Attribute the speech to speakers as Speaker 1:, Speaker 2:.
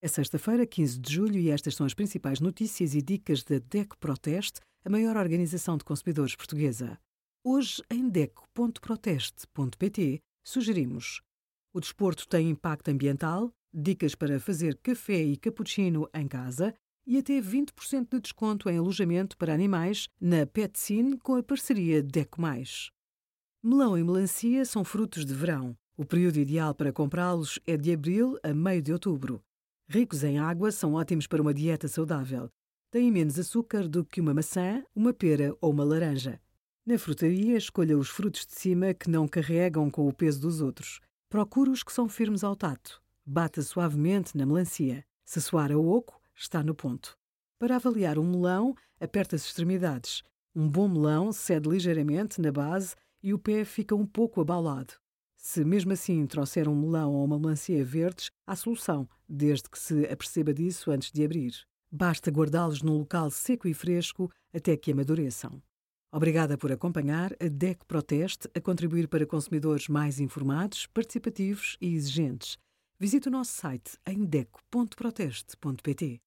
Speaker 1: É sexta-feira, 15 de julho, e estas são as principais notícias e dicas da DECO Proteste, a maior organização de consumidores portuguesa. Hoje, em DECO.proteste.pt, sugerimos: o desporto tem impacto ambiental, dicas para fazer café e cappuccino em casa e até 20% de desconto em alojamento para animais na PetScene com a parceria DECO. Melão e melancia são frutos de verão. O período ideal para comprá-los é de abril a meio de outubro. Ricos em água, são ótimos para uma dieta saudável. Têm menos açúcar do que uma maçã, uma pera ou uma laranja. Na frutaria, escolha os frutos de cima que não carregam com o peso dos outros. Procure os que são firmes ao tato. Bata suavemente na melancia. Se soar a oco, está no ponto. Para avaliar um melão, aperta as extremidades. Um bom melão cede ligeiramente na base e o pé fica um pouco abaulado. Se mesmo assim trouxer um melão ou uma melancia verdes, há solução, desde que se aperceba disso antes de abrir. Basta guardá-los num local seco e fresco até que amadureçam. Obrigada por acompanhar a DEC Proteste a contribuir para consumidores mais informados, participativos e exigentes. Visite o nosso site em deco.proteste.pt.